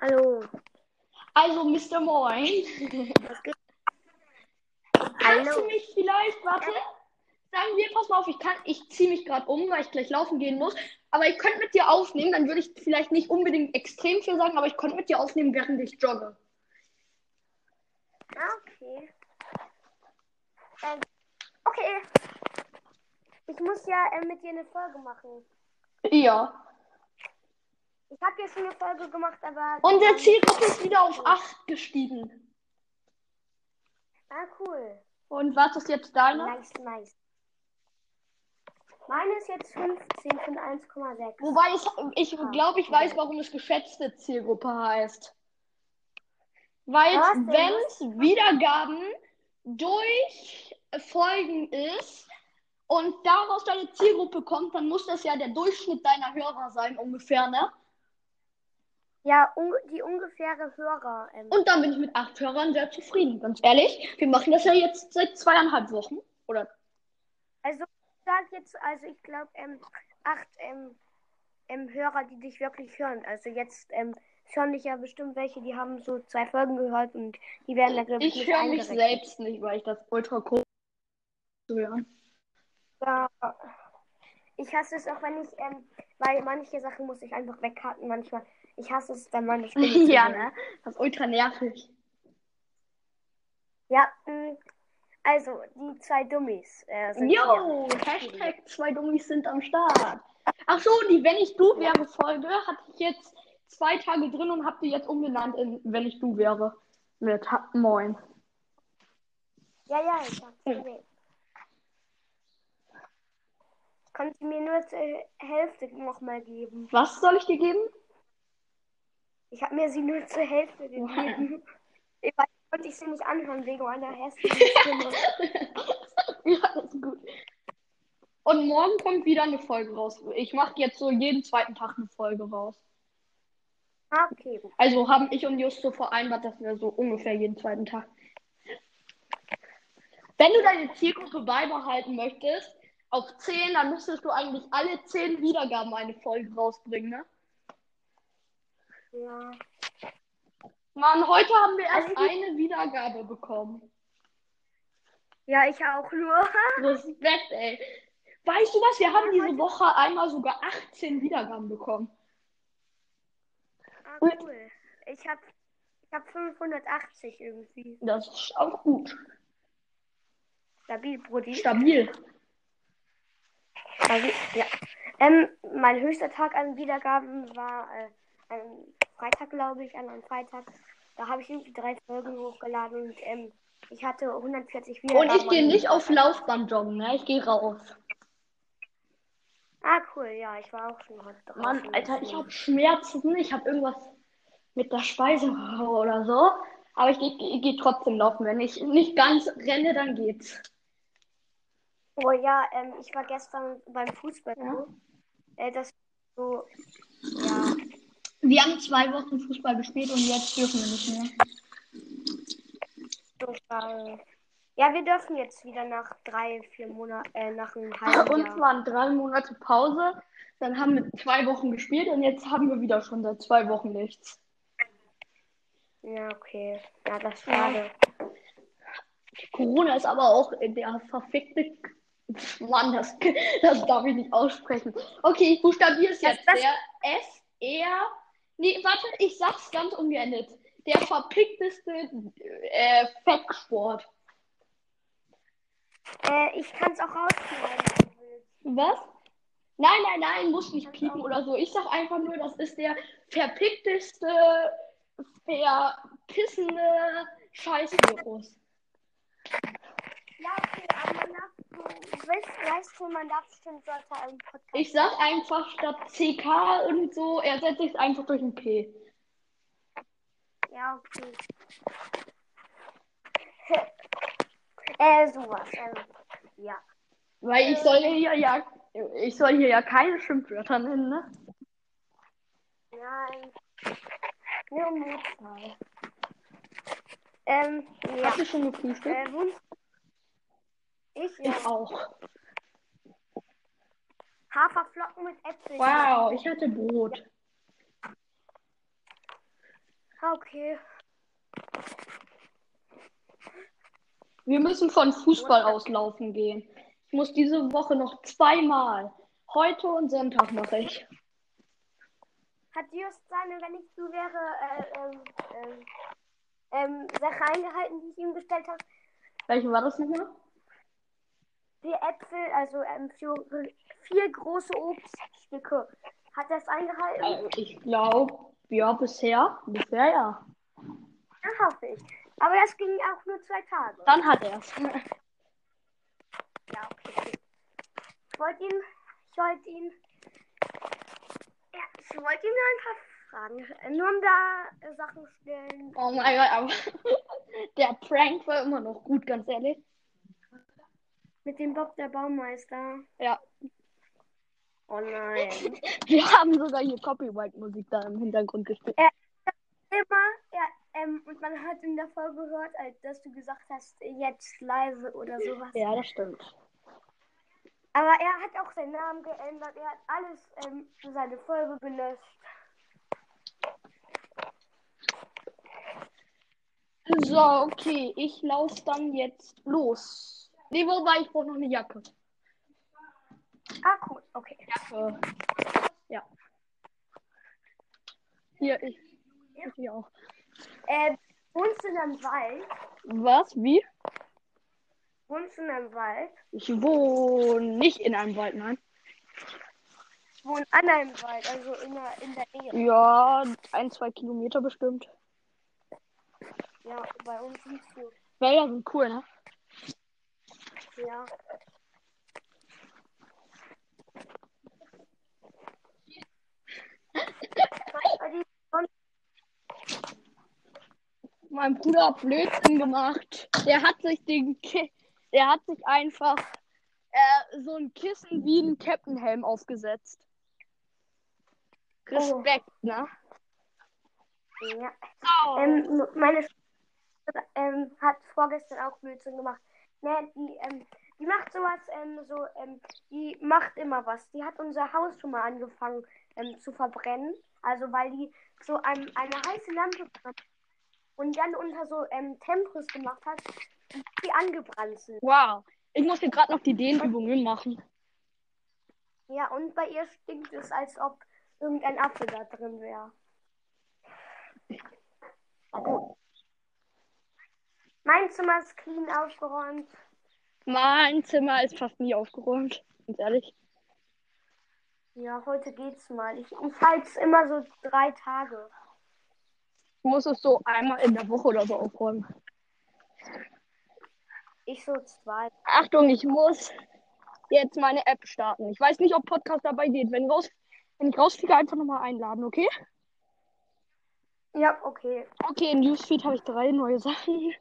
Hallo. Also, Mr. Moin. Was geht? Kannst Hallo. du mich vielleicht, warte, sagen wir, pass mal auf, ich kann, ich ziehe mich gerade um, weil ich gleich laufen gehen muss. Aber ich könnte mit dir aufnehmen, dann würde ich vielleicht nicht unbedingt extrem viel sagen, aber ich könnte mit dir aufnehmen, während ich jogge. Ah, okay. Ähm, okay. Ich muss ja äh, mit dir eine Folge machen. Ja. Ich habe schon eine Folge gemacht, aber. Unsere Zielgruppe ist wieder auf 8 gestiegen. Ah, cool. Und was ist jetzt deine? Nice, nice. Meine ist jetzt 15 von 1,6. Wobei ich, ich glaube, ich weiß, warum es geschätzte Zielgruppe heißt. Weil wenn es Wiedergaben durch Folgen ist und daraus deine Zielgruppe kommt, dann muss das ja der Durchschnitt deiner Hörer sein, ungefähr, ne? Ja, un die ungefähre Hörer. Ähm, Und dann bin ich mit acht Hörern sehr zufrieden, ganz ehrlich. Wir machen das ja jetzt seit zweieinhalb Wochen. Oder also, ich sag jetzt, also ich glaube, ähm, acht ähm, ähm, Hörer, die dich wirklich hören. Also jetzt ähm, hören dich ja bestimmt welche, die haben so zwei Folgen gehört und die werden da, glaube ich, ich höre mich selbst nicht, weil ich das ultra cool zu hören. Ja. Ich hasse es auch, wenn ich, ähm, weil manche Sachen muss ich einfach wegkarten manchmal. Ich hasse es, wenn meine Stimme zu ja, ne? Das ist ultra nervig. Ja, mh, also die zwei Dummies. Äh, sind hier. Jo, Hashtag zwei Dummies sind am Start. Ach so, die Wenn ich du wäre Folge hatte ich jetzt zwei Tage drin und habe die jetzt umbenannt in Wenn ich du wäre. Mit Moin. Ja, ja, ich hab's gesehen. Kannst du mir nur zur Hälfte nochmal geben? Was soll ich dir geben? Ich habe mir sie nur zur Hälfte gegeben. Ich weiß, konnte ich sie nicht anhören wegen meiner hässlichen Stimme. ja, das ist gut. Und morgen kommt wieder eine Folge raus. Ich mache jetzt so jeden zweiten Tag eine Folge raus. Ah, okay. Also haben ich und Justo vereinbart, dass wir so ungefähr jeden zweiten Tag. Wenn du deine Zielgruppe beibehalten möchtest, auf 10, dann müsstest du eigentlich alle 10 Wiedergaben eine Folge rausbringen, ne? Ja. Mann, heute haben wir erst Also eine Wiedergabe bekommen. Ja, ich auch nur. Respekt, ey. Weißt du was? Wir haben diese Woche einmal sogar 18 Wiedergaben bekommen. Ah, cool. Ich hab, ich hab 580 irgendwie. Das ist auch gut. Stabil, Brudi. Stabil. Stabil, ja. Ähm, mein höchster Tag an Wiedergaben war äh, ein Freitag, glaube ich, an einem Freitag. Da habe ich irgendwie drei Folgen hochgeladen und ähm, ich hatte 140 Wiedergaben. Und ich gehe nicht auf Laufband joggen, ne? Ich gehe raus. Ah, cool, ja, ich war auch schon heute draußen. Mann, Alter, ich habe Schmerzen. Ich habe irgendwas mit der Speiseröhre oder so. Aber ich gehe geh, geh trotzdem laufen. Wenn ich nicht ganz renne, dann geht's. Oh ja, ähm, ich war gestern beim Fußball. Ja. Äh, das so, ja. Wir haben zwei Wochen Fußball gespielt und jetzt dürfen wir nicht mehr. Ja, wir dürfen jetzt wieder nach drei, vier Monaten, äh, nach einem halben Uns Jahr. waren drei Monate Pause. Dann haben wir zwei Wochen gespielt und jetzt haben wir wieder schon seit zwei Wochen nichts. Ja, okay. Ja, das ist schade. Corona ist aber auch der verfickte. Mann, das, das darf ich nicht aussprechen. Okay, ich buchstabiere es Das- jetzt. das- Der S, R. Nee, warte, ich sag's ganz umgeendet. Der verpickteste äh, Fettsport. Äh, ich kann es auch rausschneiden. Was? Nein, nein, nein, muss nicht piepen oder so. Ich sag einfach nur, das ist der verpickteste, verpissende Scheißvirus. Ja, okay, du weißt, weißt du, man darf bestimmt sollte einen Podcast. Ich sag einfach statt CK und so, ersetze ich es einfach durch ein P. Ja, okay. äh, sowas. Ähm, ja. Weil ich soll hier ja, ich soll hier ja keine Schimpfwörter nennen, ne? Nein. Nur im Notfall. Ähm, ja. Hast du schon gefrühstückt? Äh. Ich, ja. ich auch. Haferflocken mit Äpfeln. Wow, ich hatte Brot. Ah, Okay. Wir müssen von Fußball aus laufen gehen. Ich muss diese Woche noch zweimal. Heute und Sonntag mache ich. Hat Just seine, wenn ich du wäre, äh, ähm, ähm, ähm, Sache eingehalten, die ich ihm gestellt habe? Welche war das nochmal? Die Äpfel, also ähm, vier, vier große Obststücke. Hat er es eingehalten? Also ich glaube, ja, bisher. Bisher ja. Ja, hoffe ich. Aber das ging auch nur zwei Tage. Dann hat er es. Ja, okay. Ich wollte ihn, ich wollte ihn, ja, ich wollte ihn nur ein paar Fragen, äh, nur um da äh, Sachen stellen. Oh mein Gott, aber der Prank war immer noch gut, ganz ehrlich. Mit dem Bob der Baumeister. Ja. Oh nein. Wir haben sogar hier Copyright-Musik da im Hintergrund gespielt. Immer, ja, ähm, und man hat in der Folge gehört, als dass du gesagt hast, jetzt leise oder sowas. Ja, das stimmt. Aber er hat auch seinen Namen geändert. Er hat alles ähm, für seine Folge gelöscht. So, okay, ich laufe dann jetzt los. Nee, wobei, ich brauche noch eine Jacke. Ah, cool. Okay. Jacke. Ja. Hier, ich. Ich hier auch. Äh, wohnst du in einem Wald? Was? Wie? Wohnst du in einem Wald? Ich wohne nicht in einem Wald, nein. Ich wohne an einem Wald, also in der, in der Nähe. Ja, ein, zwei Kilometer bestimmt. Ja, bei uns nicht so. Wälder sind cool, ne? Ja. Mein Bruder hat Blödsinn gemacht. Der hat sich den Ki der hat sich einfach äh, so ein Kissen wie ein Captain-Helm aufgesetzt. Respekt, ne? Ja. Oh. Ähm, meine Schwester ähm, hat vorgestern auch Blödsinn gemacht. Ne, die, ähm, die macht sowas, ähm, so, ähm, die macht immer was. Die hat unser Haus schon mal angefangen ähm, zu verbrennen. Also weil die so ein, eine heiße Lampe und dann unter so ähm, Tempris gemacht hat, die angebrannt sind. Wow. Ich muss hier gerade noch die Dehnübungen machen. Ja, und bei ihr stinkt es, als ob irgendein Apfel da drin wäre. Mein Zimmer ist clean aufgeräumt. Mein Zimmer ist fast nie aufgeräumt. Ganz ehrlich. Ja, heute geht's mal. Ich, halte es immer so drei Tage. Ich muss es so einmal in der Woche oder so aufräumen. Ich so zwei. Achtung, ich muss jetzt meine App starten. Ich weiß nicht, ob Podcast dabei geht. Wenn, raus, wenn ich rausfliege, einfach nochmal einladen, okay? Ja, okay. Okay, in Newsfeed habe ich drei neue Sachen.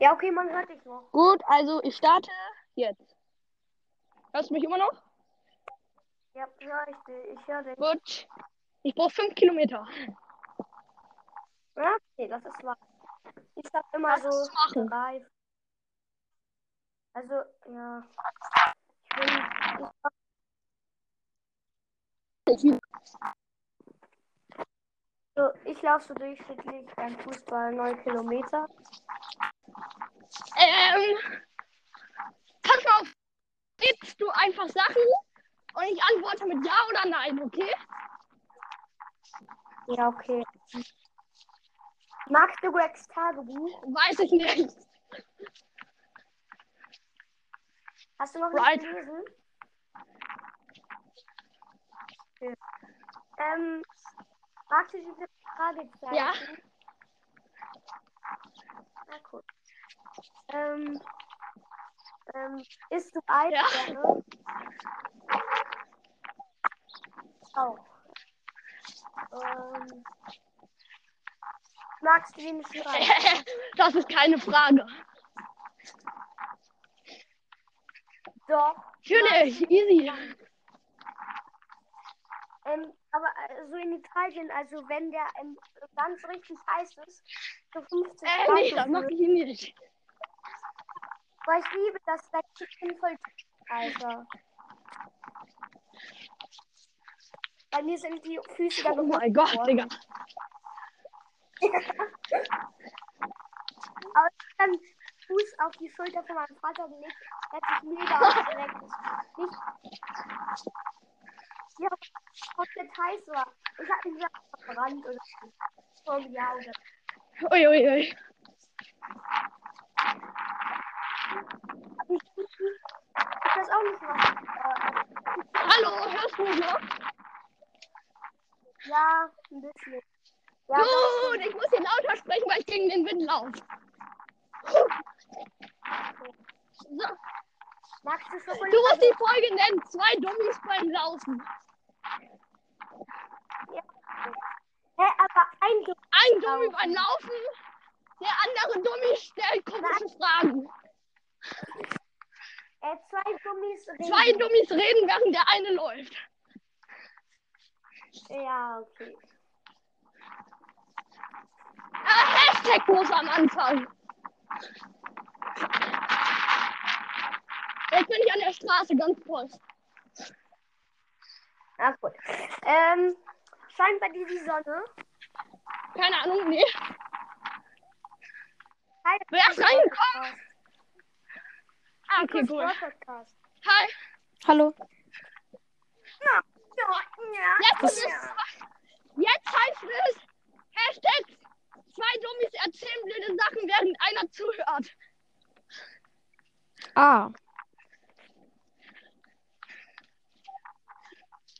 Ja, okay, man hört dich noch. Gut, also ich starte jetzt. Hörst du mich immer noch? Ja, hör ich. Ich höre dich. Gut. Ich brauche fünf Kilometer. Ja, okay, das ist wahr. Ich sag immer zu so machen. drei. Also, ja. Ich bin. Ich, so, ich laufe so durchschnittlich beim Fußball 9 Kilometer. Ähm, pass mal auf. Gibst du einfach Sachen und ich antworte mit Ja oder Nein, okay? Ja, okay. Magst du Gregs Tagebuch? Weiß ich nicht. Hast du noch Right. nicht gelesen? Okay. Ähm, magst du diese Fragezeichen? Ja. Na cool. Ähm, ähm, isst du Eisbeere? Auch. Ähm, magst du den Schrein? Das ist keine Frage. Doch. Natürlich, easy. Ähm, aber äh, so in Italien, also wenn der ähm, ganz richtig heiß ist, so 50 Äh, Grad nee, das mache ich nicht. Weil ich liebe das, da Chicken voll Alter. Bei mir sind die Füße dann Oh mein Gott, Digga. Aber ich dann Fuß auf die Schulter von meinem Vater gelegt. Er hat sich mega aufgeregt. Nicht. Ja, komplett heiß war. Ich hab ihn verbrannt oder so. Vor die Augen. Uiuiui. Ui, ui. Ich, weiß auch nicht, was. Äh, Hallo, hörst du mich noch? ja, ein bisschen. Ja, Gut, ich muss hier lauter sprechen, weil ich gegen den Wind laufe. So, magst du Schokolade? du musst die Folge nennen. Zwei Dummies beim Laufen. Hä, aber ein Dumm. Ein Dummy beim Laufen, der andere Dummy stellt komische Fragen. Äh, zwei Gummis reden. Zwei Dummies reden, während der eine läuft. Ja, okay. Ah, Hashtag muss am Anfang. Jetzt bin ich an der Straße ganz voll. Na gut. Ähm, scheint bei dir die Sonne? Keine Ahnung, nee. Wer ist reingekommen? Ah, okay, cool. Podcast. Hi. Hallo. Ja, ja, Jetzt, ist jetzt heißt es Hashtag zwei Dummies erzählen blöde Sachen, während einer zuhört. Ah.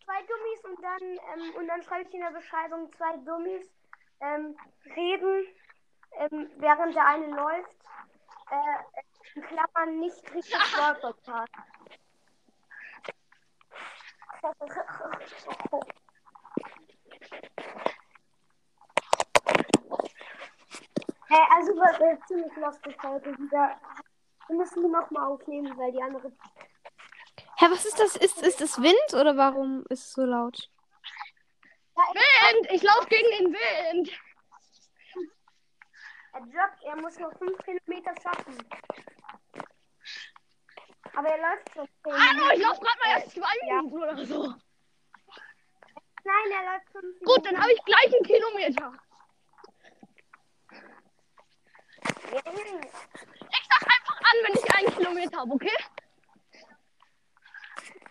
Zwei Dummies und dann, ähm, und dann schreibe ich in der Beschreibung zwei Dummies ähm, reden, ähm, während der eine läuft. Äh, in Klammern nicht richtig Podcast. Äh, also war äh, ziemlich lustig heute wieder. Wir müssen die nochmal aufnehmen, weil die andere. Hä, was ist das? Ist, ist das Wind oder warum ist es so laut? Ja, Wind, ich laufe gegen den Wind. er joggt, er muss noch 5 Kilometer schaffen. Aber er läuft schon 10 Hallo, ich laufe gerade mal erst zwei Ja. Minuten oder so. Nein, er läuft 5 Gut, dann habe ich gleich einen Kilometer. Ich sag einfach an, wenn ich einen Kilometer habe, okay?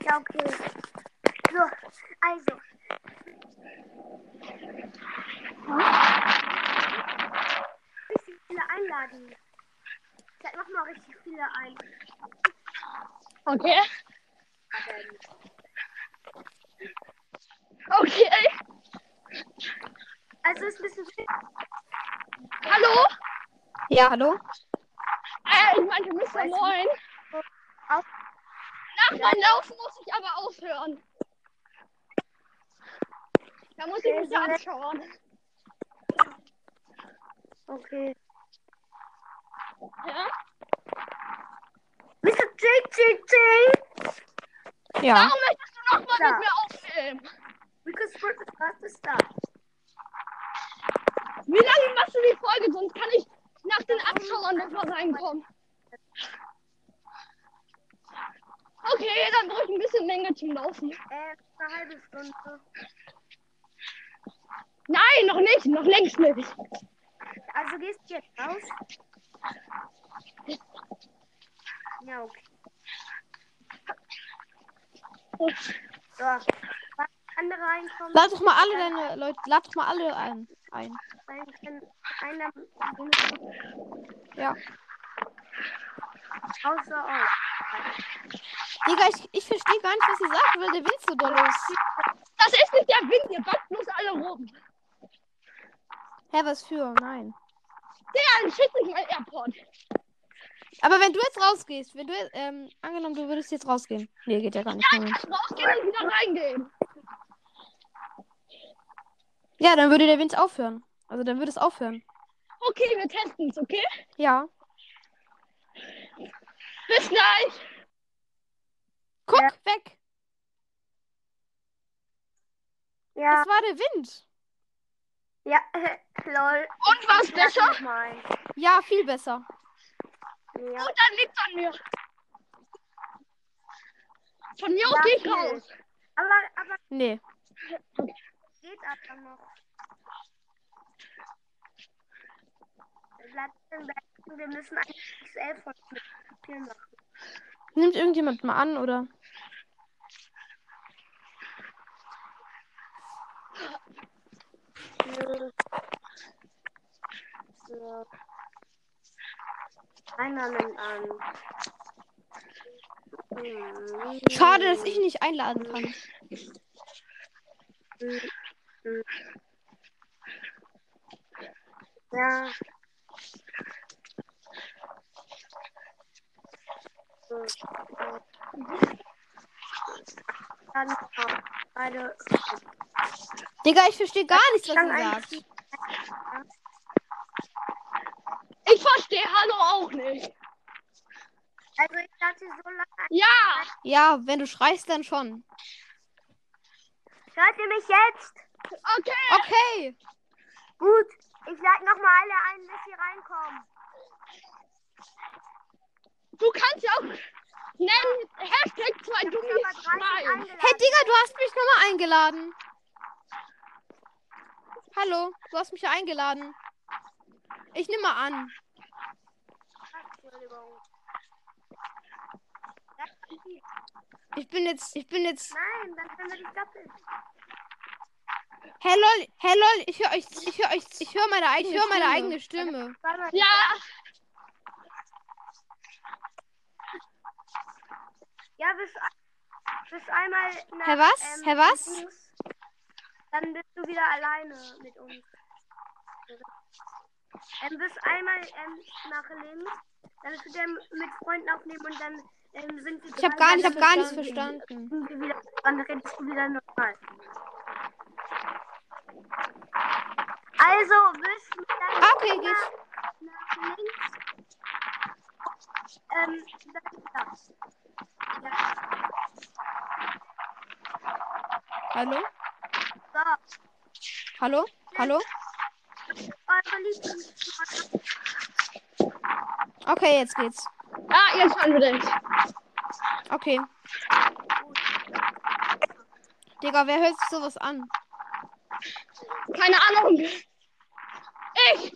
Ja, okay. So, also. Richtig viele einladen. Ich mach mal richtig viele ein. Okay. Okay. Also ist ein bisschen viel. Hallo? Ja, hallo? Äh, ich meinte Mr. Moin. Auf. Nach meinem Laufen muss ich aber aufhören. Da muss ich mich ja anschauen. Okay. Ja? Mr. JJJ! Ja. Warum möchtest du nochmal Ja. mit mir aufnehmen? Because we're the fastest. Wie lange machst du die Folge? Sonst kann ich nach den Abschauern nochmal reinkommen. Okay, dann brauche ich ein bisschen länger zum Laufen. Äh, eine halbe Stunde. Nein, noch nicht. Noch längst nicht. Also gehst du jetzt raus? Ja, okay. So. Andere reinkommen? Lad doch mal alle deine Leute, lad doch mal alle ein. ein. Einer Ja. außer euch. Digga, ich, ich verstehe gar nicht, was ihr sagt, weil der Wind so doll ist. Das ist nicht der Wind. Ihr backt bloß alle rum. Hä, was für? Nein. Der schickt nicht mein Airport. Aber wenn du jetzt rausgehst, wenn du, ähm, angenommen, du würdest jetzt rausgehen. Nee, geht ja gar nicht. Moment. Rausgehen und wieder reingehen. Ja, dann würde der Wind aufhören. Also dann würde es aufhören. Okay, wir testen es, okay? Ja. Bis gleich. Guck, Ja. weg. Ja, Das war der Wind. ja, lol. Und was Ich lass besser? Ja, viel besser. Ja. Gut, dann liegt's an mir. Von mir aus Ja, gehe ich viel. raus. Aber, aber Nee. geht aber noch. Wir müssen eigentlich XL von Spielen machen. Nimmt irgendjemand mal an, oder? So. Einer nimmt an. Hm. Schade, dass ich nicht einladen kann. Ja. Digga, ich verstehe gar nichts, was ein. sagt. Ich verstehe Hallo auch nicht. Also ich lasse so lange. Ja, Ja, wenn du schreist, dann schon. Hört ihr mich jetzt? okay. Okay. Gut. Ich lade nochmal alle ein, bis sie reinkommen. Du kannst ja auch nennen Hashtag zwei Ich Dummies bin aber 30 schreien. eingeladen. Hey, Digga, du hast mich nochmal eingeladen. Hallo, du hast mich ja eingeladen. Ich nehme mal an. Ich bin jetzt, ich bin jetzt. Nein, dann können wir dich doppeln. Hey lol, hey lol, ich höre euch, ich höre euch, ich höre meine eigene, ich höre meine eigene Stimme. Ja, Ja, bis, bis einmal nach, Herr was? Ähm, Herr was? Dann bist du wieder alleine mit uns. Ähm, bis einmal ähm, nach links. Dann du dann mit Freunden aufnehmen und dann ähm, sind wir Ich habe gar nicht, habe gar nichts verstanden. Sind wir wieder, dann redest du wieder normal. Also, bis dann Ah, okay, nach, geht. nach links. Ähm, dann das. Ja. Hallo? So. Hallo? Hallo? Okay, jetzt geht's. ja, jetzt hören wir dich. Okay. Digga, wer hört sich sowas an? Keine Ahnung. Ich.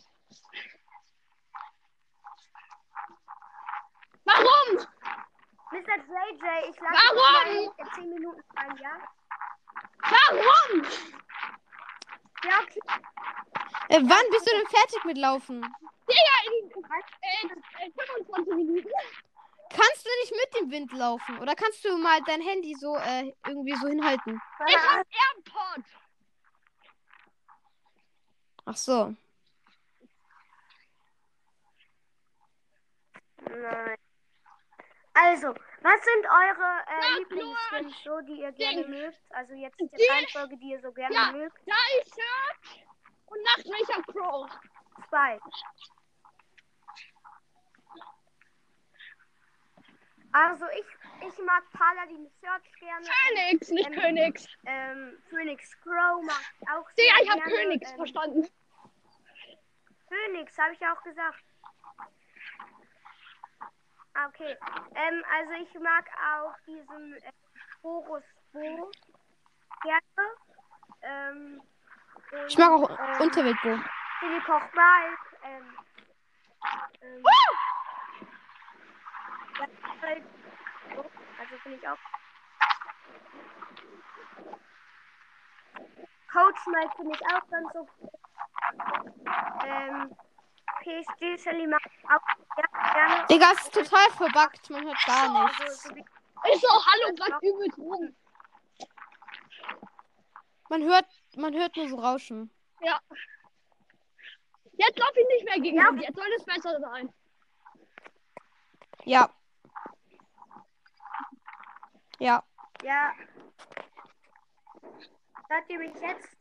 Warum? Mr. JJ, ich lade Warum? dich in 10 Minuten ein, ja? Warum? Ja, okay. Äh, wann bist du denn fertig mit Laufen? Digga, in äh, äh, 25 Minuten. Kannst du nicht mit dem Wind laufen? Oder kannst du mal dein Handy so äh, irgendwie so hinhalten? Ich hab AirPod. Ach so. Nein. Also, was sind eure äh, Na, Lieblingsskins, so, die ihr gerne Ding. mögt? Also jetzt die Die- Reihenfolge, die ihr so gerne Ja. mögt. Da ist Search und Nachtwächter Pro. Zwei. Also ich, ich mag Paladin Search gerne. Phoenix, nicht Ähm, Königs. Ähm, Phoenix Crow mag ich auch sehr ich hab gerne. Königs ähm, verstanden. Phoenix, habe ich auch gesagt. Ah, okay. Ähm, also ich mag auch diesen äh, Horus Bo gerne. Ähm, Ich mag auch ähm, Unterweltbo. Chili Koch Mike. Ähm, ähm, ja, so. Also finde ich auch. Coach Mike finde ich auch ganz so. Ähm, PSG Shelly mag auch sehr gerne. Digga, es ist total verbuggt. Man hört gar Also, nichts. so wie Ist so, hallo, grad übelst rum. Man hört, man hört nur so Rauschen. Ja. Jetzt lauf ich nicht mehr gegen Ja. ihn. Jetzt soll es besser sein. Ja. Ja. Ja. Hört ihr mich jetzt?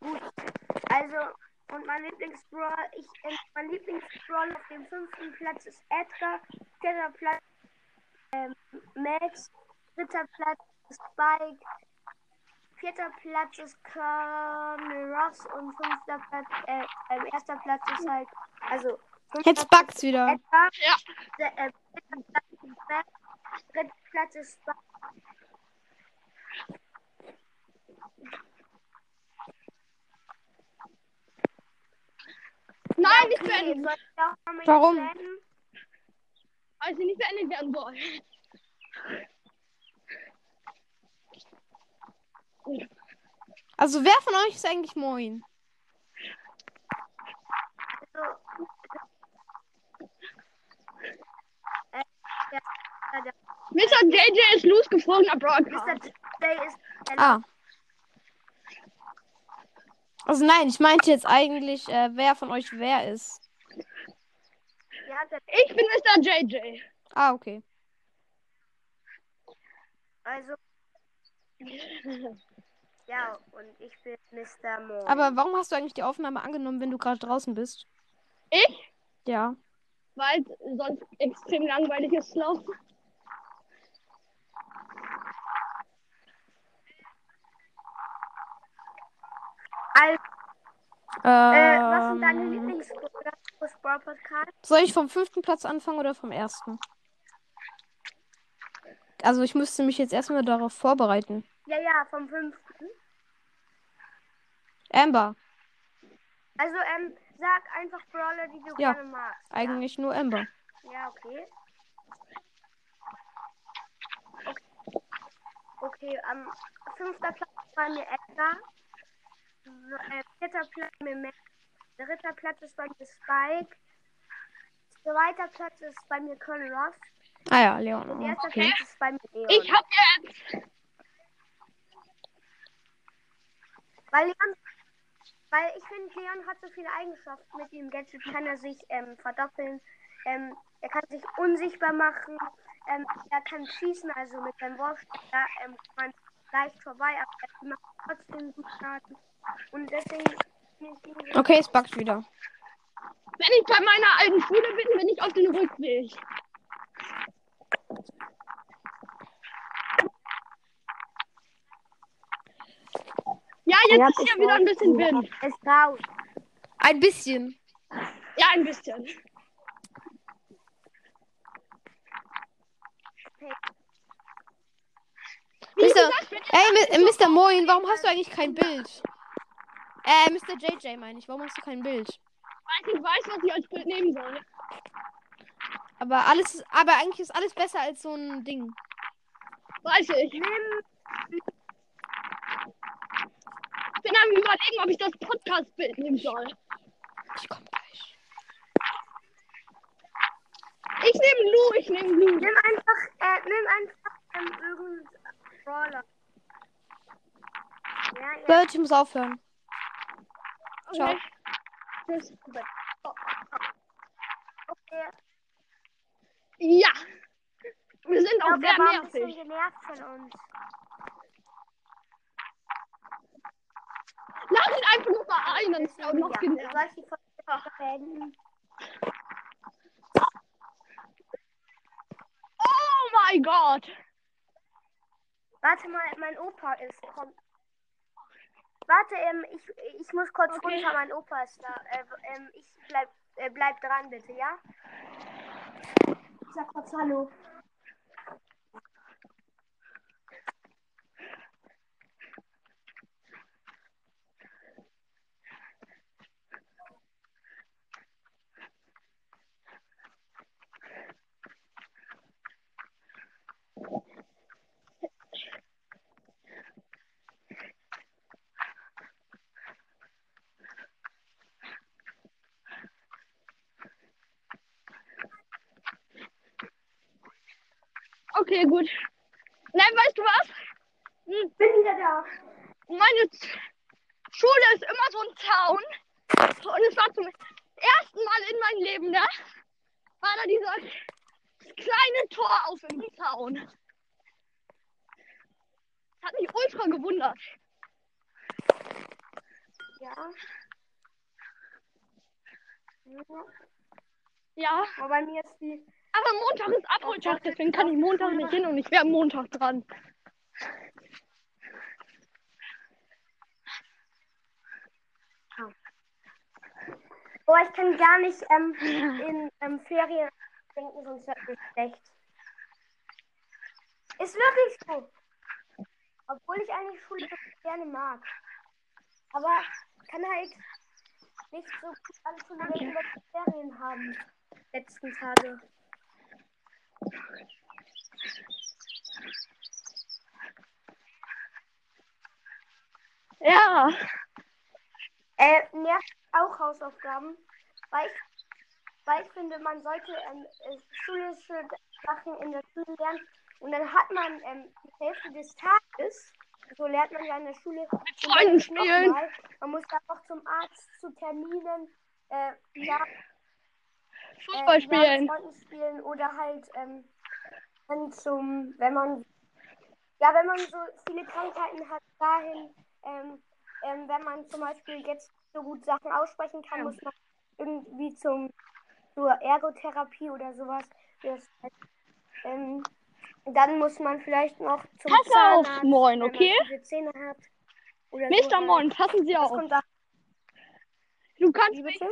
Gut. Also, und mein Lieblingsbrawl, ich, äh, mein Lieblingsbrawl auf dem fünften Platz ist Edgar, vierter Platz ähm, Max, dritter Platz ist Spike, vierter Platz ist Colonel Ross und fünfter Platz, äh, ähm, erster Platz ist halt, also Jetzt bugt's wieder. Edgar, Ja. der, äh, vierter Platz ist Max, dritter Platz ist Spike. Nein, nicht okay. beenden. Auch noch mal Warum? Weil sie nicht beendet werden soll. Also, wer von euch ist eigentlich Moin? Mr. JJ ist losgeflogener Broadcast. Ah. Also, nein, ich meinte jetzt eigentlich, äh, wer von euch wer ist. Ich bin Mr. JJ. Ah, okay. also ja, und ich bin Mr. Mo. Aber warum hast du eigentlich die Aufnahme angenommen, wenn du gerade draußen bist? Ich? Ja. Weil es sonst extrem langweilig ist laufen. Also, äh, was sind deine Ähm, Lieblings-Brawl-Podcast? soll ich vom fünften Platz anfangen oder vom ersten? Also ich müsste mich jetzt erstmal darauf vorbereiten. Ja, ja, vom fünften. Amber. Also, ähm, sag einfach Brawler, die du Ja, gerne magst. Eigentlich nur Amber. Ja, ja okay. Okay, okay am fünfter Platz bei mir Edgar. So, Äh, vierter Platz bei mir. Dritter Platz ist bei mir Spike. Zweiter Platz ist bei mir Colonel Ross. Ah ja, Leon. Und erster Okay. Platz ist bei mir Leon. Ich hab jetzt. Weil Leon, weil ich finde, Leon hat so viele Eigenschaften. Mit dem Gadget kann er sich ähm, verdoppeln. Ähm, er kann sich unsichtbar machen. Ähm, er kann schießen, also mit seinem Wurfstab da, ähm, kann man leicht vorbei, aber er macht trotzdem gut Schaden. Und deswegen Okay, es buggt wieder. Wenn ich bei meiner alten Schule bin, bin ich auf den Rückweg. Ja, jetzt ist ja wieder ein bisschen Wind. Ist raus. Ein bisschen. Ja, ein bisschen. Mr. Ey, Mi- äh, Mr. Moin, warum hast du eigentlich kein Bild? Äh, Mr. JJ meine ich. Warum hast du kein Bild? Weil ich weiß, was ich als Bild nehmen soll. Aber alles ist, aber eigentlich ist alles besser als so ein Ding. Weiß ich. Nimm Ich bin am überlegen, ob ich das Podcast-Bild nehmen soll. Ich komm gleich. Ich nehme Lu, ich nehme Lu. Nimm einfach, äh, nimm einfach ähm, irgendeinen Brawler. Ja, ja. Leute, ich muss aufhören. Ciao. Okay. Tschüss. Okay. Ja. Wir sind Ich auch sehr war ein bisschen nervig. genervt von uns. Lass ihn einfach nur mal ein, dann ist er auch noch ja. genervt. Soll ich die Folge beenden? Oh mein Gott. Warte mal, mein Opa ist. Komm. Warte, ähm, ich, ich muss kurz Okay. runter, mein Opa ist da. Äh, ähm, ich bleib, äh, bleib dran, bitte, ja? Ich sag kurz Hallo. Okay, gut. Nein, weißt du was? Hm, Bin wieder da. Meine Schule ist immer so ein Zaun. Und es war zum ersten Mal in meinem Leben, ne? War da dieser kleine Tor auf dem Zaun. Das hat mich ultra gewundert. Ja. ja. Ja, Aber bei mir ist die. Aber Montag ist Abholtag, deswegen kann ich Montag nicht hin und ich wäre Montag dran. Oh, ich kann gar nicht ähm, in ähm, Ferien denken, sonst wird mir schlecht. Ist wirklich so. Obwohl ich eigentlich Schule gerne mag. Aber kann halt nicht so gut anzunehmen, wenn wir die Ferien haben. Letzten Tage. Ja. Äh, nervt auch Hausaufgaben, weil ich, weil ich finde, man sollte ähm, äh, schulische Sachen in der Schule lernen und dann hat man ähm, die Hälfte des Tages, so lernt man ja in der Schule, zum Freunden spielen. nochmal, man muss dann noch zum Arzt, zu Terminen, äh, ja, Fußball äh, ja, spielen. Freunden spielen oder halt ähm, dann zum, wenn man ja, wenn man so viele Krankheiten hat, dahin, ähm, ähm, wenn man zum Beispiel jetzt so gut Sachen aussprechen kann, Ja. muss man irgendwie zum zur Ergotherapie oder sowas. Das, ähm, dann muss man vielleicht noch zum Pass auf, Zahnarzt, Moin, wenn man okay? Zähne hat. Mr. so. Moin, passen Sie auf. Du kannst mich bitte?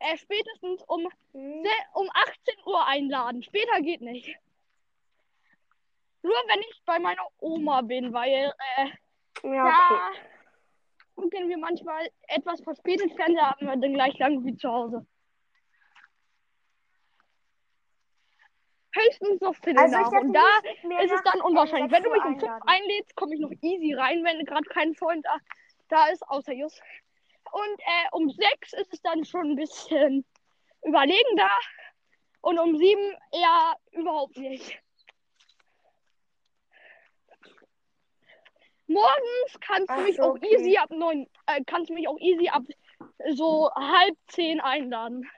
Äh, spätestens um, Hm. um 18 Uhr einladen. Später geht nicht. Nur wenn ich bei meiner Oma bin, weil äh, Ja, da okay. gucken wir manchmal etwas verspätet Fernseher, haben wir dann gleich lang wie zu Hause. Höchstens noch Viertel Also nach. Und da ist es dann unwahrscheinlich. Wenn du 6 mich um 5 einladen. einlädst, komme ich noch easy rein, wenn gerade kein Freund da, da ist, außer Just. Und äh, um 6 ist es dann schon ein bisschen überlegender. Und um 7 eher überhaupt nicht. Morgens kannst du mich so, auch okay. easy ab 9, äh, kannst du mich auch easy ab so halb 10 einladen.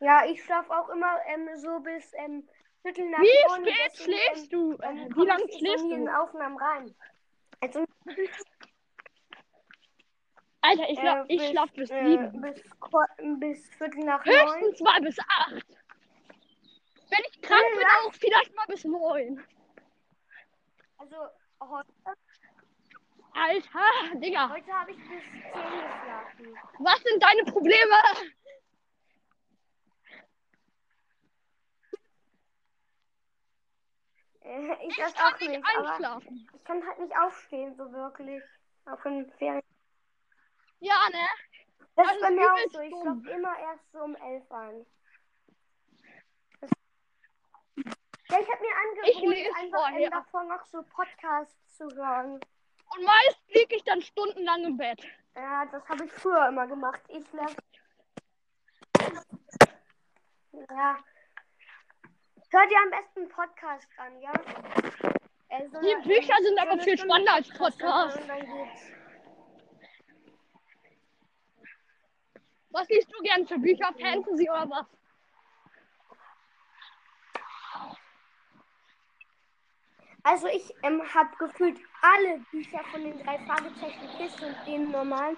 Ja, ich schlafe auch immer ähm, so bis ähm, Viertel nach Wie neun. spät deswegen, schläfst du? Ähm, ähm, Wie lange ich schläfst so nie in du? Aufnahmen rein. Also Alter, ich, äh, ich schlaf bis äh, 7. bis, bis Viertel nach neun. Höchstens mal bis 8. Wenn ich krank Bis bin, auch vielleicht mal bis 9. Also heute, Alter, Digga, heute habe ich bis zehn geschlafen. was sind deine Probleme? Äh, ich Ich kann auch nicht nicht, einschlafen. ich kann halt nicht aufstehen so wirklich. Auch in Ferien. Ja, ne? Das Das ist bei mir auch so. Ich schlafe immer erst so um elf. Das ja, ich habe mir angewöhnt, einfach ähm, davor noch so Podcasts zu hören. Und meist liege ich dann stundenlang im Bett. Ja, das habe ich früher immer gemacht. Ich lerne. Ja. Hör dir am besten einen Podcast an, ja? Äh, so Die eine- Bücher sind so aber viel spannender als Podcast. Was liest du gern für Bücher? Fantasy oder was? Also ich ähm, habe gefühlt alle Bücher von den drei Fragezeichen Kiss und den normalen,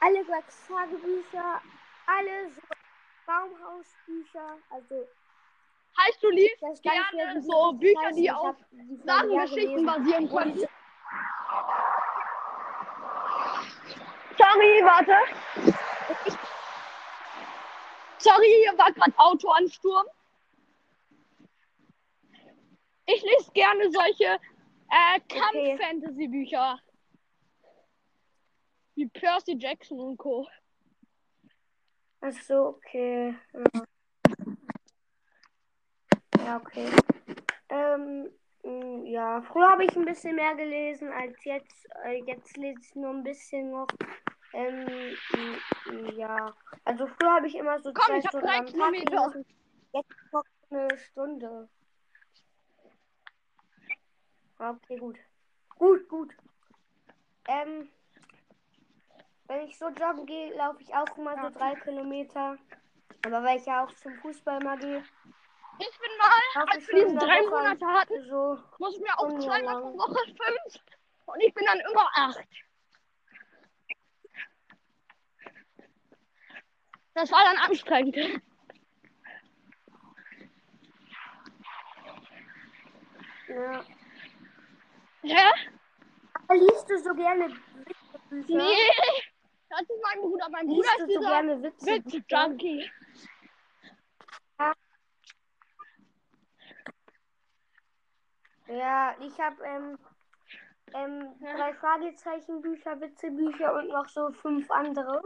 alle Gregs Tagebücher, alle so Baumhausbücher, also Heißt du liest das gerne so Bücher, die auf wahren Geschichten basieren können? Sorry, warte. Sorry, hier war gerade Autoansturm. Ich lese gerne solche äh, Kampf-Fantasy-Bücher. Wie Percy Jackson und Co. Ach so, okay. Ja, ja okay. Ähm, mh, ja, früher habe ich ein bisschen mehr gelesen als jetzt. Äh, jetzt lese ich nur ein bisschen noch. Ähm, mh, ja. Also früher habe ich immer so Komm, zwei ich Stunden drei am Tag Kilometer. gelesen. Jetzt noch eine Stunde. Okay, gut. Gut, gut. Ähm, wenn ich so joggen gehe, laufe ich auch immer so drei Kilometer. Aber weil ich ja auch zum Fußball mal gehe, Ich bin mal, als wir diese drei Monate hatten, so. muss ich mir auch zweimal pro Woche fünf. Und ich bin dann immer acht. Das war dann anstrengend. Ja. Hä? Aber liest du so gerne Witzebücher? Nee. Das ist mein Bruder. Mein Bruder Liest ist du so dieser gerne Witzebücher? Witz-Junkie. Ja, ich habe ähm, ähm, drei Fragezeichen-Bücher, Witzebücher und noch so fünf andere.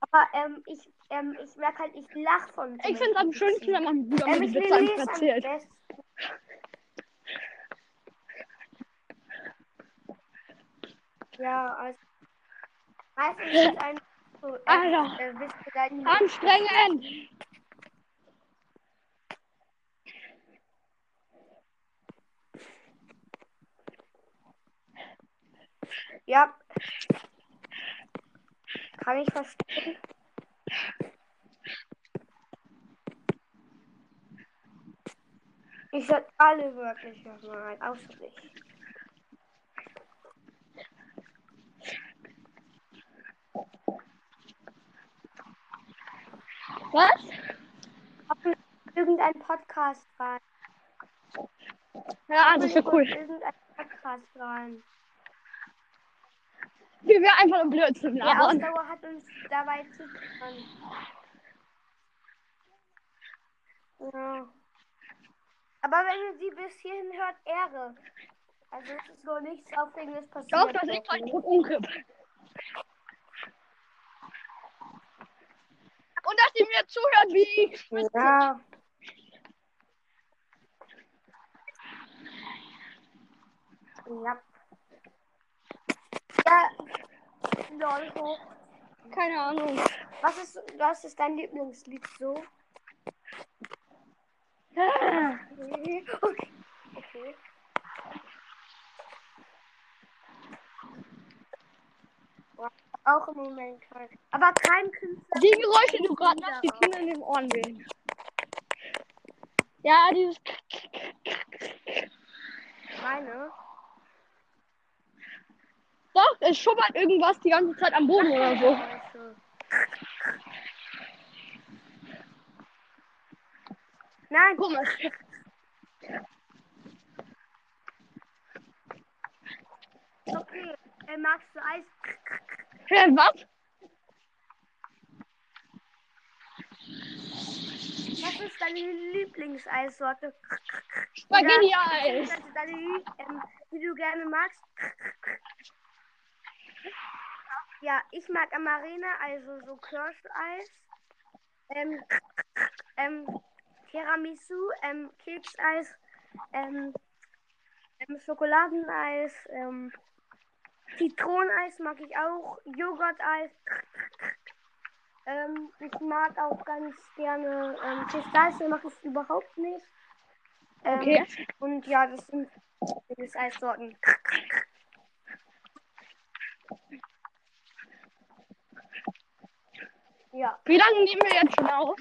Aber ähm, ich, ähm, ich merke halt, ich lache von. Ich finde es am schönsten, wenn man Bruder ähm, die Witze einfach erzählt. Ja, also meistens ist ein so, äh, Alter. äh, Anstrengend! Ja. Kann ich verstehen. Ich sag alle wirklich nochmal, außer dich. Was? Irgendein Podcast rein. Ja, das wäre cool. Irgendein Podcast rein. Wir wären einfach nur Blödsinn labern. Ausdauer hat uns dabei zu. Ja. Aber wenn ihr sie bis hierhin hört, Ehre. Also es ist so nichts Aufregendes passiert. Doch, das ist ein Unkipp. Und dass ihr mir zuhört, wie ich. Ja. Ja. Ja. Lol, hoch. Keine Ahnung. Was ist, was ist dein Lieblingslied so? Okay. okay. Auch im Moment kein. Aber kein Künstler. Die Geräusche, die du gerade machst, die tun in den Ohren weh. Ja, dieses. Meine. Doch, es schubbert irgendwas die ganze Zeit am Boden oder so. Nein, Komisch. okay. Äh, magst du Eis? Hä, was? Was ist deine Lieblingseissorte? Spaghetti-Eis. Deine, Lie- ähm, die du gerne magst? Ja, ich mag Amarena, also so Kirscheis. Ähm, ähm, Tiramisu, ähm, Kekseis, ähm, ähm, Schokoladeneis, ähm, Zitroneneis mag ich auch, Joghurteis. Ähm, ich mag auch ganz gerne ähm, Pistazie, mag ich überhaupt nicht. Ähm, Okay. Und ja, das sind Eissorten. Ja, Wie lange nehmen wir jetzt schon auf?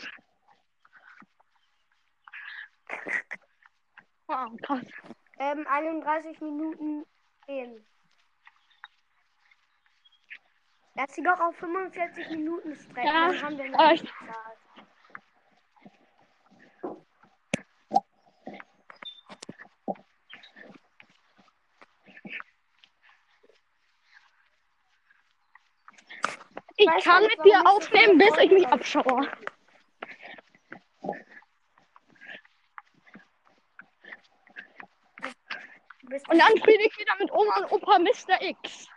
Wow, krass. ähm, 31 Minuten 10. Lass sie doch auf 45 Minuten strecken, Ja, dann haben wir noch ich- Zeit. Ich weiß kann mit dir aufnehmen, bis ich mich abschaue. Und dann spiele ich wieder mit Oma und Opa Mr. X.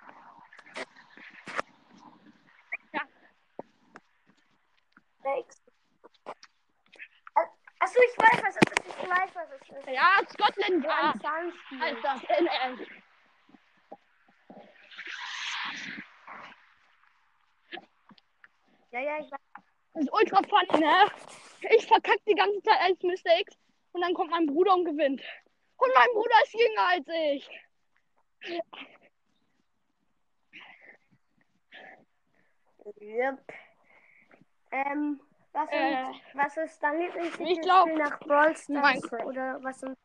Achso, ich weiß, was es ist. Ich weiß, was es ist. Ja, Scotland Yard das. NL. Ja, ja, ich weiß. Das ist ultra funny, ne? Ich verkack die ganze Zeit als Mr. X und dann kommt mein Bruder und gewinnt. Und mein Bruder ist jünger als ich. Yep. Ähm, was, sind, Äh, was ist dein Lieblingsspiel nach Brawl Stars? Minecraft. Oder was sind...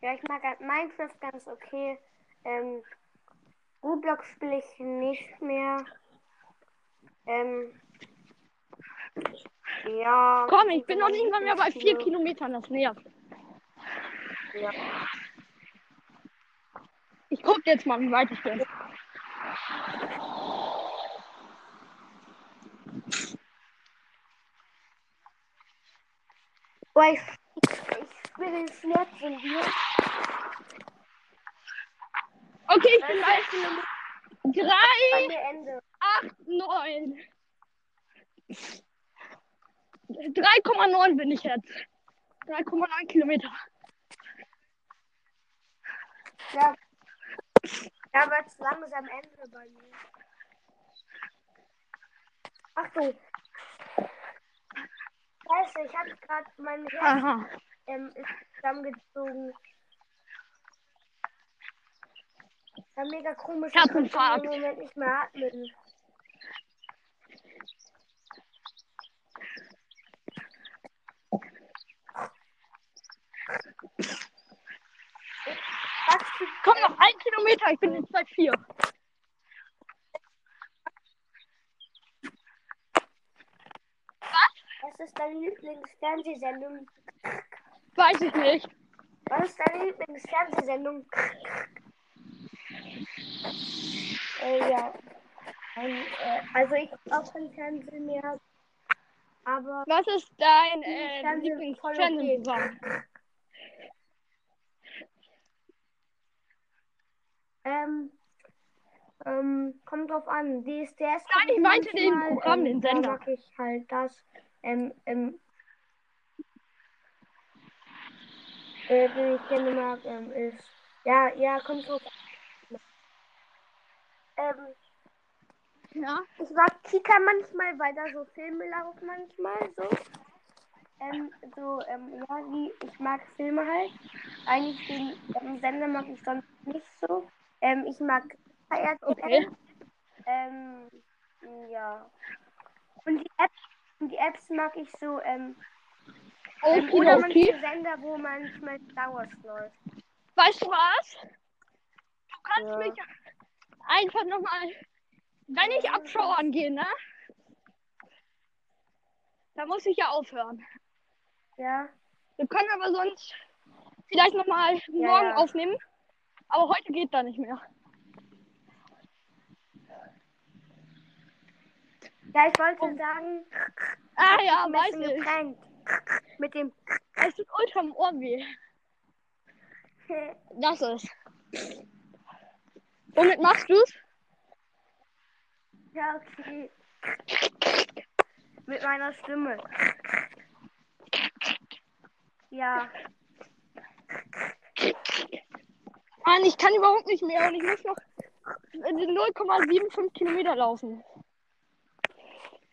Ja, ich mag halt Minecraft ganz okay. Ähm, Roblox spiele ich nicht mehr. Ähm, ja. Komm, ich bin noch nicht mal mehr bei vier. Kilometern, das nervt. Ja. Ich guck jetzt mal, wie weit ich bin. Oh, ich, ich Übrigens nett sind wir. Okay, ich bin bei Kilometer 3, mir Ende. 8, 9. 3,9 bin ich jetzt. 3,9 Kilometer. Ja. Da wird es langsam Ende bei mir. Achtung. Scheiße, ich habe gerade mein Herz ähm, zusammengezogen. Ja, mega komisch. Ich kann im Moment nicht mehr atmen. Was Komm noch ein Kilometer, ich bin jetzt bei 4. Was ist deine Lieblingsfernsehsendung? Weiß ich nicht. Was ist deine Lieblingsfernsehsendung? Äh, ja. Ähm, äh, also ich auch kein Fernsehen mehr. Aber Was ist dein äh, Lieblingsfernsehprogramm? ähm, ähm, kommt drauf an. DSDS. Nein, ich meinte den manchmal, Programm, ähm, den Sender. mag ich halt das. Ähm, ähm, äh, den ich gerne mag, ähm, ist. Ja, ja, kommt drauf an. Ähm, Ja. Ich mag Kika manchmal, weil da so Filme laufen manchmal so. Ähm, so, ähm, ja, wie, ich mag Filme halt. Eigentlich den ähm, Sender mag ich sonst nicht so. Ähm, ich mag RTL. Okay. Ähm, ja. Und die Apps, und die Apps mag ich so, ähm, ähm Okay, oder okay. manche Sender, wo manchmal Star Wars läuft. Weißt du was? Du kannst Ja. mich einfach nochmal, wenn ich Abschau angehe, ne? Da muss ich ja aufhören. Ja. Wir können aber sonst vielleicht nochmal Ja, morgen ja. aufnehmen. Aber heute geht da nicht mehr. Ja, ich wollte sagen, Ah ja, weiß ich. Mit dem Es tut ultra im Ohr weh. Das ist. Womit machst du's? Ja, okay. Mit meiner Stimme. Ja. Mann, ich kann überhaupt nicht mehr und ich muss noch 0,75 Kilometer laufen.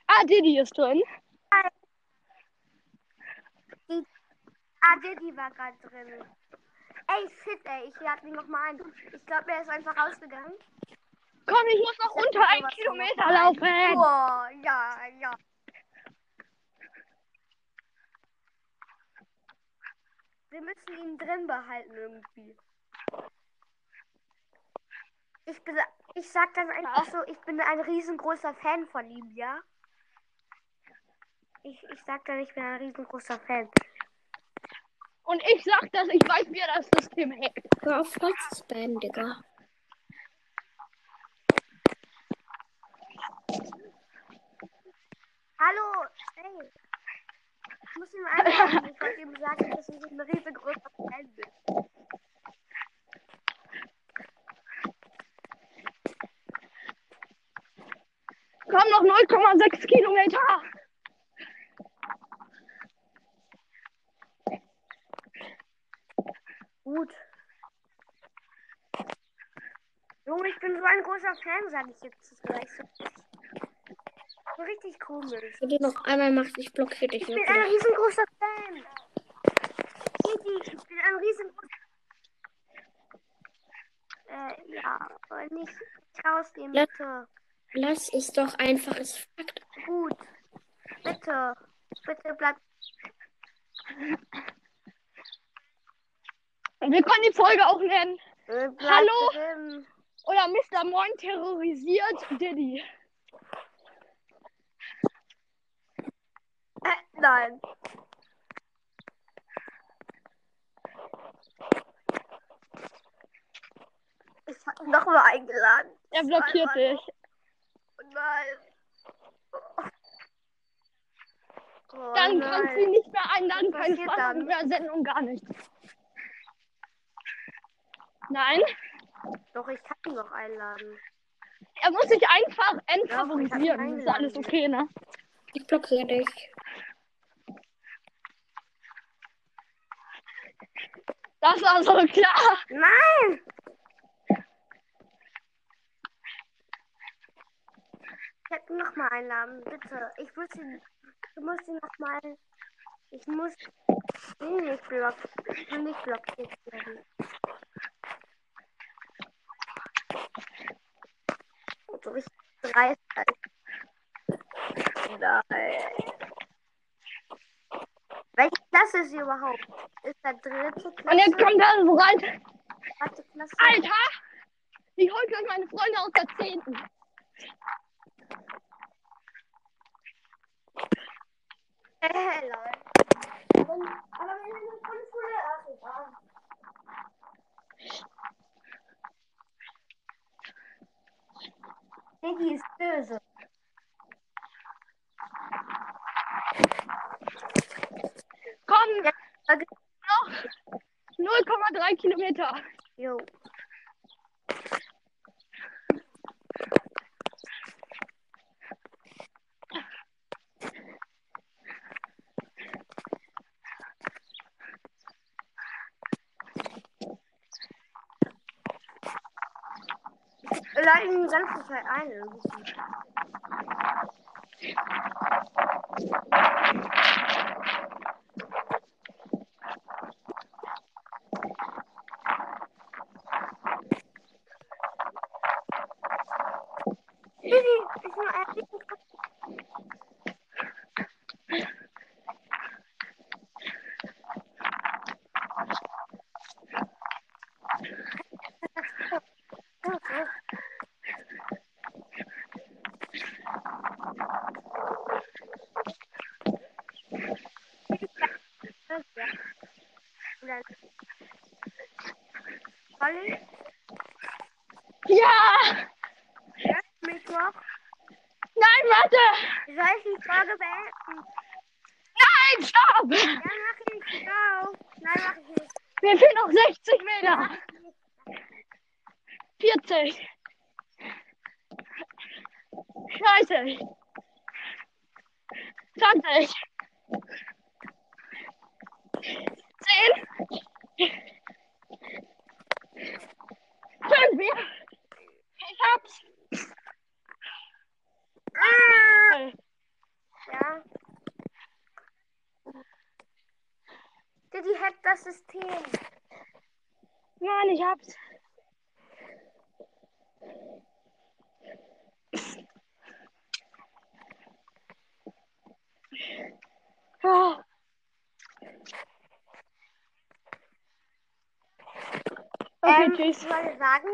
Ah, Didi ist drin. Ah, Diddy war gerade drin. Ey, shit, ey, ich lade ihn nochmal ein. Ich glaube, er ist einfach rausgegangen. Komm, ich muss noch unter einen Kilometer ein. laufen. Boah, ja, ja. Wir müssen ihn drin behalten irgendwie. Ich bin, ich sag dann einfach so, ich bin ein riesengroßer Fan von ihm, ja? Ich, ich sag dann, ich bin ein riesengroßer Fan. Und ich sag das, ich weiß, wie er das System hackt. Hör auf voll zu spammen, Digga. Hallo, hey. Ich muss ihm anrufen. Ich wollte ihm sagen, dass ich ein riesengroßer Fan bin. Komm, noch 0,6 Kilometer. Gut. Junge, ich bin so ein großer Fan, sage ich jetzt gleich so. So richtig komisch. Wenn du noch einmal machst, ich blockiere dich Ich bin ein riesengroßer Fan. Ich bin ein riesengroßer Äh, ja, nicht rausgehen, bitte. Lass es doch einfach, es fuckt. Gut. Bitte. Bitte bleib. Wir können die Folge auch nennen. Äh, Hallo? Drin. Oder Mr. Moin terrorisiert Diddy. Äh, nein. Ich hab ihn nochmal eingeladen. Er blockiert Einmal dich. noch. Nein. Oh, Dann nein. kannst du ihn nicht mehr einladen, Was kein passiert Spaß an der Sendung, gar nichts. Nein, Doch, ich kann ihn noch einladen. er muss sich einfach ich entfavorisieren. ist alles okay, ne? Ich blockiere dich. Das war so klar. Nein! Ich hätte ihn noch mal einladen, bitte. Ich muss ihn. Du musst ihn noch mal. Ich muss ihn nicht blocken. Ich will nicht blockiert werden. So richtig dreist. Nein. Welche Klasse ist sie überhaupt? Ist da dritte Klasse? Und jetzt kommt er so rein. Alter! Ich hol gleich meine Freunde aus der 10. Äh, lol. Aber wenn in der Grundschule, ach egal. Diggi ist böse. Komm, okay. noch 0,3 Kilometer. Jo. Zeit ein irgendwie. Didi, ich will eigentlich Olli, Ja! mich noch? Nein, warte! Soll ich die Frage beenden? Nein, stopp! Ja, mach ich. Ciao. Nein, mach ich nicht. Mir fehlen noch 60 Meter. Mach ich nicht. 40. 30. 20. 10. 5. Ich hab's. Ah, ja. Didi hackt das System. Nein, ich hab's. Ah. Wollte sagen.